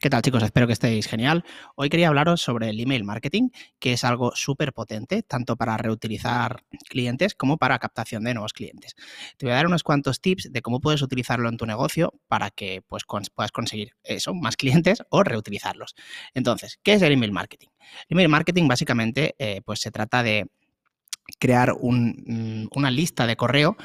¿Qué tal chicos? Espero que estéis genial. Hoy quería hablaros sobre el email marketing, que es algo súper potente, tanto para reutilizar clientes como para captación de nuevos clientes. Te voy a dar unos cuantos tips de cómo puedes utilizarlo en tu negocio para que pues, puedas conseguir eso, más clientes o reutilizarlos. Entonces, ¿qué es el email marketing? El email marketing básicamente eh, pues se trata de crear mm, una lista de correo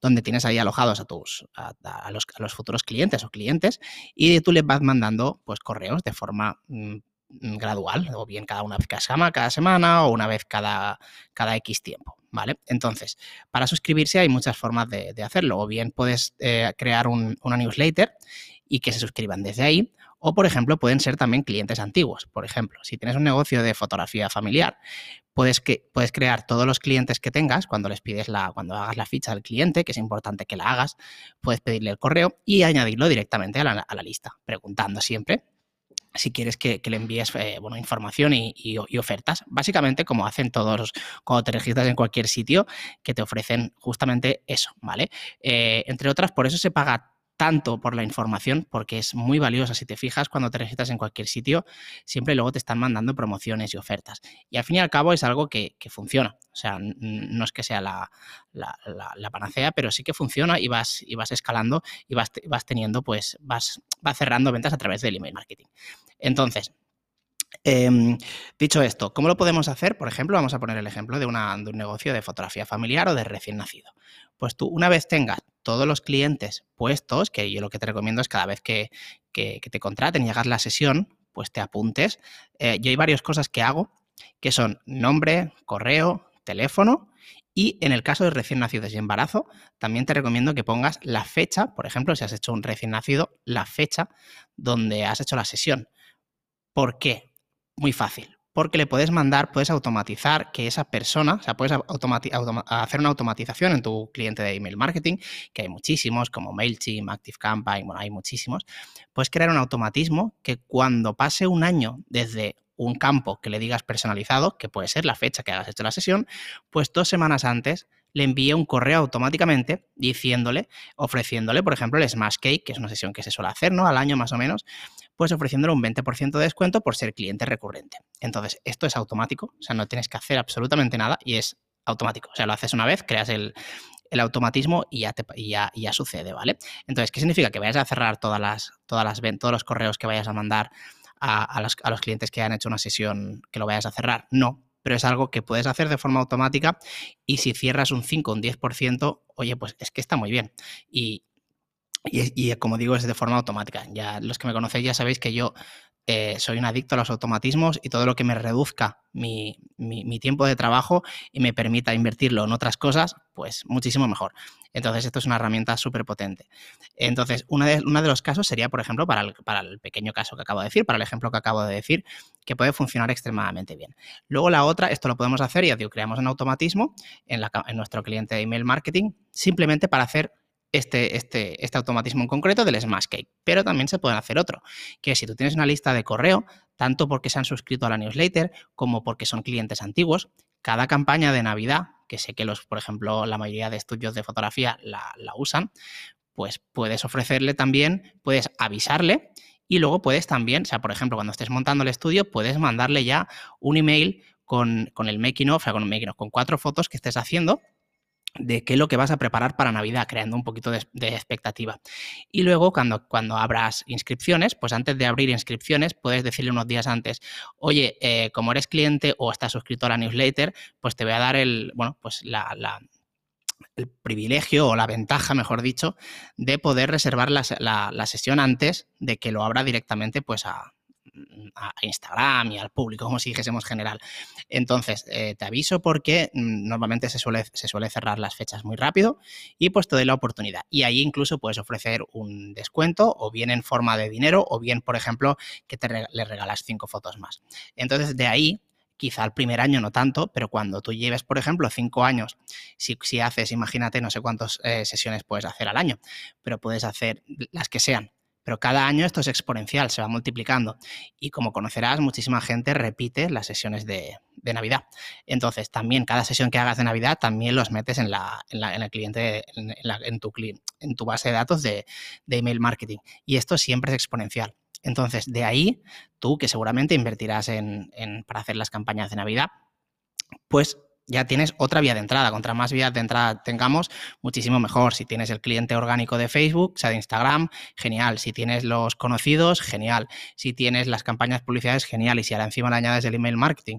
donde tienes ahí alojados a tus a, los, futuros clientes o clientes y tú les vas mandando pues correos de forma mm, gradual o bien cada una vez cada semana o una vez cada, cada X tiempo. ¿Vale? Entonces, para suscribirse hay muchas formas de, hacerlo. O bien puedes eh, crear una newsletter y que se suscriban desde ahí. O, por ejemplo, pueden ser también clientes antiguos. Por ejemplo, si tienes un negocio de fotografía familiar, puedes, que, puedes crear todos los clientes que tengas cuando les pides la, cuando hagas la ficha del cliente, que es importante que la hagas, puedes pedirle el correo y añadirlo directamente a la, lista, preguntando siempre si quieres que, le envíes eh, bueno, información y, ofertas. Básicamente, como hacen todos cuando te registras en cualquier sitio, que te ofrecen justamente eso, ¿vale? Eh, entre otras, por eso se paga tanto por la información, porque es muy valiosa. Si te fijas, cuando te registras en cualquier sitio, siempre luego te están mandando promociones y ofertas. Y al fin y al cabo es algo que, funciona. O sea, no es que sea la, panacea, pero sí que funciona y vas, y vas escalando y vas, vas teniendo, pues, vas, vas cerrando ventas a través del email marketing. Entonces, Em, dicho esto, ¿cómo lo podemos hacer? Por ejemplo, vamos a poner el ejemplo de, un negocio de fotografía familiar o de recién nacido. Pues tú, una vez tengas todos los clientes puestos, que yo lo que te recomiendo es cada vez que, te contraten y hagas la sesión, pues te apuntes. Eh, yo hay varias cosas que hago, que son nombre, correo, teléfono y en el caso de recién nacidos y embarazo, también te recomiendo que pongas la fecha, por ejemplo, si has hecho un recién nacido, la fecha donde has hecho la sesión. ¿Por qué? Muy fácil, porque le puedes mandar, puedes automatizar que esa persona, o sea, puedes hacer una automatización en tu cliente de email marketing, que hay muchísimos, como MailChimp, ActiveCampaign, bueno, hay muchísimos. Puedes crear un automatismo que cuando pase un año desde un campo que le digas personalizado, que puede ser la fecha que hayas hecho la sesión, pues dos semanas antes le envíe un correo automáticamente diciéndole, ofreciéndole, por ejemplo, el Smash Cake, que es una sesión que se suele hacer, ¿no? Al año más o menos, pues ofreciéndole un 20% de descuento por ser cliente recurrente. Entonces, esto es automático, o sea, no tienes que hacer absolutamente nada y es automático. O sea, lo haces una vez, creas el, automatismo y ya, te, ya, ya, sucede, ¿vale? Entonces, ¿qué significa? Que vayas a cerrar todas las, todas las, todos los correos que vayas a mandar a, los, a los clientes que han hecho una sesión que lo vayas a cerrar. No, pero es algo que puedes hacer de forma automática y si cierras un 5 o un 10%, oye, pues es que está muy bien. Y, y, como digo, es de forma automática. Ya los que me conocéis ya sabéis que yo eh, soy un adicto a los automatismos y todo lo que me reduzca mi, tiempo de trabajo y me permita invertirlo en otras cosas, pues muchísimo mejor. Entonces, esto es una herramienta súper potente. Entonces, uno de, de, los casos sería, por ejemplo, para el, para el pequeño caso que acabo de decir, para el ejemplo que acabo de decir, que puede funcionar extremadamente bien. Luego la otra, esto lo podemos hacer, ya digo, creamos un automatismo en, en nuestro cliente de email marketing, simplemente para hacer este, este, este automatismo en concreto del Smash Cake. Pero también se puede hacer otro, que si tú tienes una lista de correo, tanto porque se han suscrito a la newsletter como porque son clientes antiguos, cada campaña de Navidad, que sé que los, por ejemplo, la mayoría de estudios de fotografía la, usan, pues puedes ofrecerle también, puedes avisarle y luego puedes también, o sea, por ejemplo, cuando estés montando el estudio, puedes mandarle ya un email con, con el making of, o sea, con making con cuatro fotos que estés haciendo de qué es lo que vas a preparar para Navidad, creando un poquito de, expectativa. Y luego, cuando, cuando abras inscripciones, pues antes de abrir inscripciones, puedes decirle unos días antes, oye, eh, como eres cliente o estás suscrito a la newsletter, pues te voy a dar el, bueno, pues la, el privilegio o la ventaja, mejor dicho, de poder reservar la, la, sesión antes de que lo abra directamente pues a, a Instagram y al público, como si dijésemos general. Entonces, eh, te aviso porque mm, normalmente se suele, se suele cerrar las fechas muy rápido y pues te doy la oportunidad. Y ahí incluso puedes ofrecer un descuento o bien en forma de dinero o bien, por ejemplo, que te le regalas cinco fotos más. Entonces, de ahí quizá el primer año no tanto, pero cuando tú lleves, por ejemplo, cinco años, si, si haces, imagínate, no sé cuántas eh, sesiones puedes hacer al año, pero puedes hacer las que sean pero cada año esto es exponencial, se va multiplicando. Y como conocerás, muchísima gente repite las sesiones de, Navidad. Entonces, también cada sesión que hagas de Navidad, también los metes en, la, en, el cliente, en, tu, en tu base de datos de, email marketing. Y esto siempre es exponencial. Entonces, de ahí, tú que seguramente invertirás en, para hacer las campañas de Navidad, pues ya tienes otra vía de entrada. Contra más vías de entrada tengamos, muchísimo mejor. Si tienes el cliente orgánico de Facebook, sea de Instagram, genial. Si tienes los conocidos, genial. Si tienes las campañas publicidades, genial. Y si ahora encima le añades el email marketing,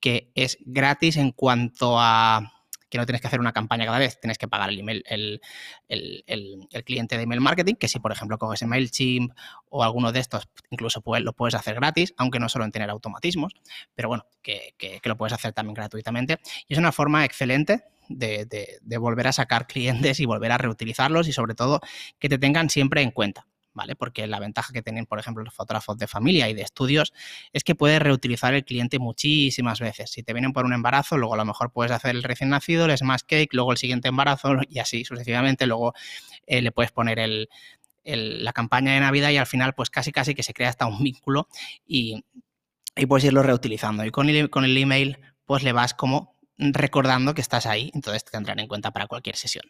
que es gratis en cuanto a que no tienes que hacer una campaña cada vez, tienes que pagar el cliente de email marketing, que si por ejemplo coges MailChimp o alguno de estos, incluso lo puedes hacer gratis, aunque no solo en tener automatismos, pero bueno, que, lo puedes hacer también gratuitamente. Y es una forma excelente de, volver a sacar clientes y volver a reutilizarlos y sobre todo que te tengan siempre en cuenta. ¿Vale? Porque la ventaja que tienen, por ejemplo, los fotógrafos de familia y de estudios es que puedes reutilizar el cliente muchísimas veces. Si te vienen por un embarazo, luego a lo mejor puedes hacer el recién nacido, el smash cake, luego el siguiente embarazo y así sucesivamente. Luego eh, le puedes poner el, la campaña de Navidad y al final, pues casi casi que se crea hasta un vínculo y, y puedes irlo reutilizando. Y con el, con el email, pues le vas como recordando que estás ahí, entonces te tendrán en cuenta para cualquier sesión.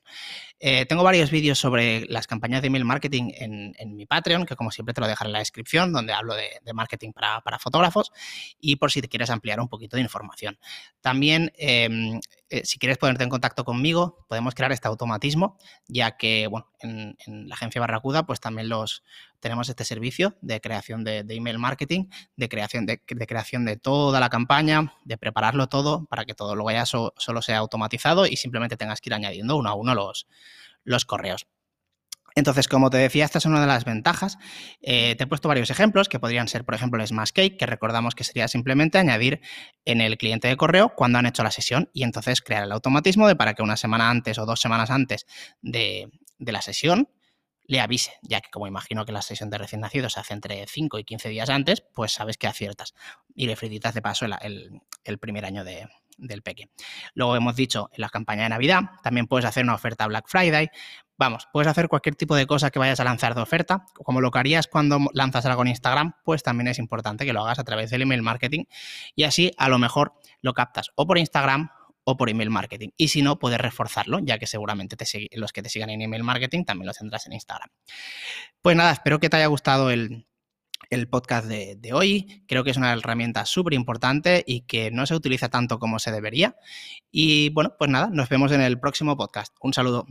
Eh, tengo varios vídeos sobre las campañas de email marketing en, mi Patreon, que como siempre te lo dejaré en la descripción, donde hablo de, marketing para, fotógrafos y por si te quieres ampliar un poquito de información. También, em, eh, si quieres ponerte en contacto conmigo, podemos crear este automatismo, ya que, bueno, en, la agencia Barracuda, pues también los tenemos este servicio de creación de, email marketing, de creación de, creación de toda la campaña, de prepararlo todo para que todo luego ya solo sea automatizado y simplemente tengas que ir añadiendo uno a uno los, los correos. Entonces, como te decía, esta es una de las ventajas. Eh, te he puesto varios ejemplos que podrían ser, por ejemplo, el Smash Cake, que recordamos que sería simplemente añadir en el cliente de correo cuando han hecho la sesión y entonces crear el automatismo de para que una semana antes o dos semanas antes de, la sesión le avise, ya que como imagino que la sesión de recién nacido se hace entre 5 y 15 días antes, pues sabes que aciertas y le frititas de paso el, primer año del peque. Luego hemos dicho en la campaña de Navidad, también puedes hacer una oferta Black Friday, Vamos, puedes hacer cualquier tipo de cosa que vayas a lanzar de oferta, como lo que harías cuando lanzas algo en Instagram, pues también es importante que lo hagas a través del email marketing y así a lo mejor lo captas o por Instagram o por email marketing. Y si no, puedes reforzarlo, ya que seguramente los que te sigan en email marketing también lo tendrás en Instagram. Pues nada, espero que te haya gustado el, el podcast de, de, hoy. Creo que es una herramienta súper importante y que no se utiliza tanto como se debería. Y bueno, pues nada, nos vemos en el próximo podcast. Un saludo.